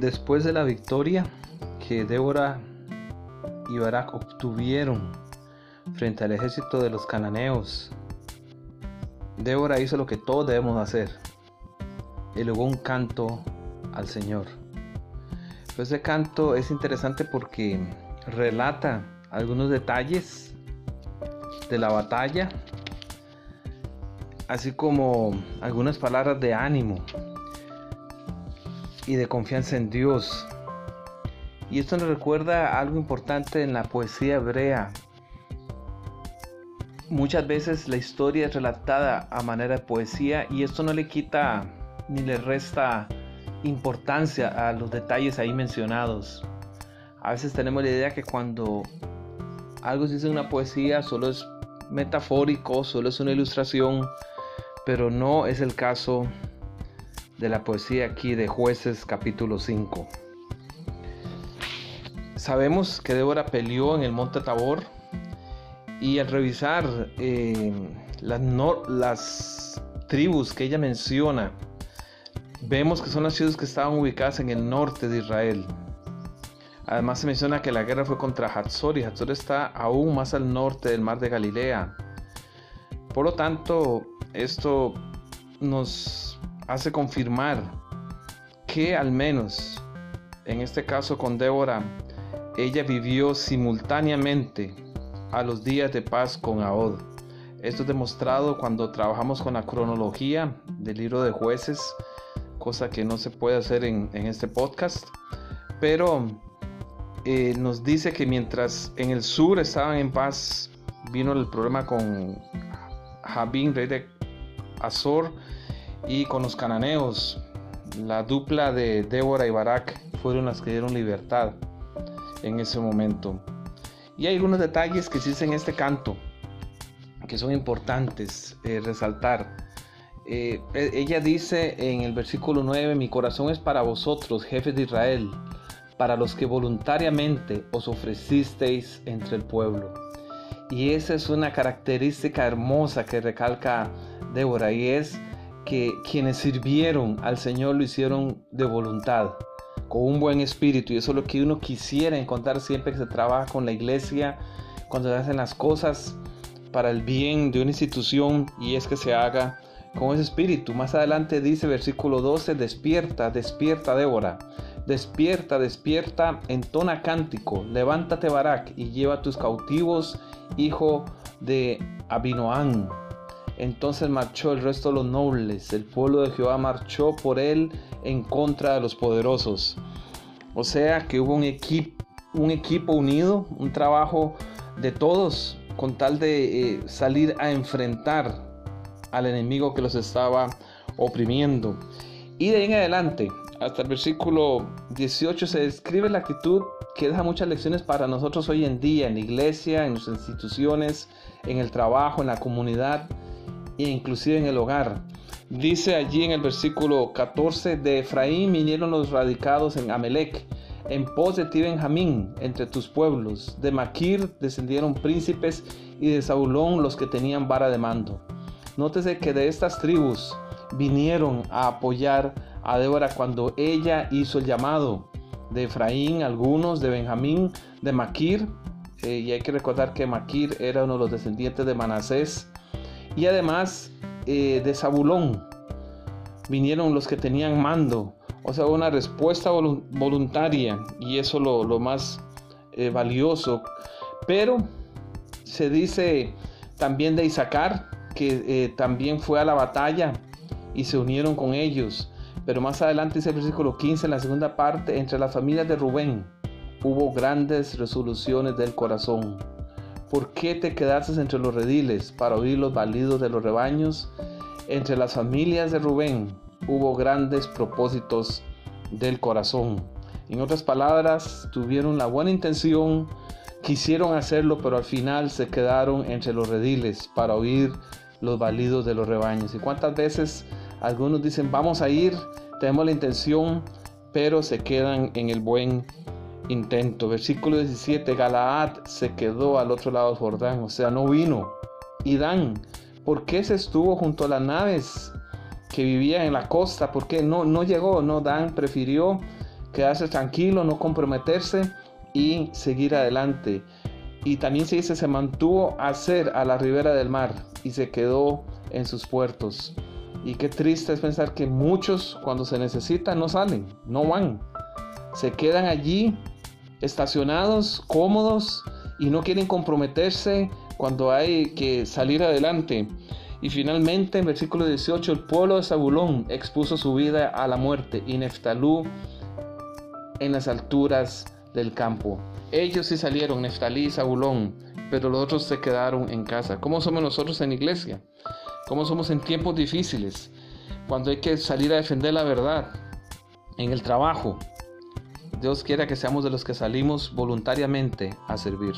después de la victoria que Débora y Barak obtuvieron frente al ejército de los cananeos, Débora hizo lo que todos debemos hacer. Elogó un canto al Señor. ese canto es interesante porque relata algunos detalles de la batalla, así como algunas palabras de ánimo y de confianza en Dios. Y esto nos recuerda algo importante en la poesía hebrea. Muchas veces la historia es relatada a manera de poesía y esto no le quita ni le resta importancia a los detalles ahí mencionados. A veces tenemos la idea que cuando algo se dice en una poesía solo es metafórico, solo es una ilustración, pero no es el caso de la poesía aquí de jueces capítulo 5. Sabemos que Débora peleó en el monte Tabor y al revisar eh, las, las tribus que ella menciona, vemos que son las ciudades que estaban ubicadas en el norte de Israel. Además se menciona que la guerra fue contra Hatzor y Hatzor está aún más al norte del mar de Galilea. Por lo tanto, esto nos hace confirmar que al menos en este caso con Débora, ella vivió simultáneamente a los días de paz con Ahod. Esto es demostrado cuando trabajamos con la cronología del libro de jueces, cosa que no se puede hacer en, este podcast, pero eh, nos dice que mientras en el sur estaban en paz, vino el problema con Jabín, rey de Azor, y con los cananeos. La dupla de Débora y Barak fueron las que dieron libertad en ese momento. Y hay algunos detalles que dicen en este canto que son importantes eh, resaltar. Eh, e, ella dice en el versículo 9, mi corazón es para vosotros, jefes de Israel, para los que voluntariamente os ofrecisteis entre el pueblo. Y esa es una característica hermosa que recalca Débora y es que quienes sirvieron al Señor lo hicieron de voluntad, con un buen espíritu. Y eso es lo que uno quisiera encontrar siempre que se trabaja con la iglesia, cuando se hacen las cosas para el bien de una institución y es que se haga con ese espíritu. Más adelante dice versículo 12, despierta, despierta Débora, despierta, despierta, entona cántico, levántate Barak y lleva tus cautivos, hijo de Abinoán entonces marchó el resto de los nobles, el pueblo de Jehová marchó por él en contra de los poderosos. O sea que hubo un, equipo, un equipo unido, un trabajo de todos con tal de eh, salir a enfrentar al enemigo que los estaba oprimiendo. Y de ahí en adelante, hasta el versículo 18, se describe la actitud que deja muchas lecciones para nosotros hoy en día, en la iglesia, en nuestras instituciones, en el trabajo, en la comunidad e inclusive en el hogar. Dice allí en el versículo 14, de Efraín vinieron los radicados en Amelec, en pos de ti Benjamín, entre tus pueblos. De Maquir descendieron príncipes y de Saulón los que tenían vara de mando. Nótese que de estas tribus vinieron a apoyar a Débora cuando ella hizo el llamado. De Efraín, algunos, de Benjamín, de Maquir, eh, y hay que recordar que Maquir era uno de los descendientes de Manasés, y además eh, de Zabulón vinieron los que tenían mando, o sea, una respuesta voluntaria y eso lo, lo más eh, valioso. Pero se dice también de Isaacar, que eh, también fue a la batalla y se unieron con ellos. Pero más adelante dice el versículo 15, en la segunda parte, entre las familias de Rubén hubo grandes resoluciones del corazón. ¿Por qué te quedaste entre los rediles para oír los balidos de los rebaños? Entre las familias de Rubén hubo grandes propósitos del corazón. En otras palabras, tuvieron la buena intención, quisieron hacerlo, pero al final se quedaron entre los rediles para oír los balidos de los rebaños. ¿Y cuántas veces algunos dicen, vamos a ir, tenemos la intención, pero se quedan en el buen intento. Versículo 17, Galaad se quedó al otro lado del Jordán, o sea, no vino. Y Dan, ¿por qué se estuvo junto a las naves que vivían en la costa? ¿Por qué no, no llegó? No, Dan prefirió quedarse tranquilo, no comprometerse y seguir adelante. Y también se dice, se mantuvo a hacer a la ribera del mar y se quedó en sus puertos. Y qué triste es pensar que muchos cuando se necesitan no salen, no van. Se quedan allí estacionados, cómodos y no quieren comprometerse cuando hay que salir adelante. Y finalmente en versículo 18 el pueblo de Zabulón expuso su vida a la muerte y Neftalú en las alturas del campo. Ellos sí salieron, Neftalí y Zabulón, pero los otros se quedaron en casa. ¿Cómo somos nosotros en iglesia? ¿Cómo somos en tiempos difíciles? Cuando hay que salir a defender la verdad, en el trabajo. Dios quiera que seamos de los que salimos voluntariamente a servir.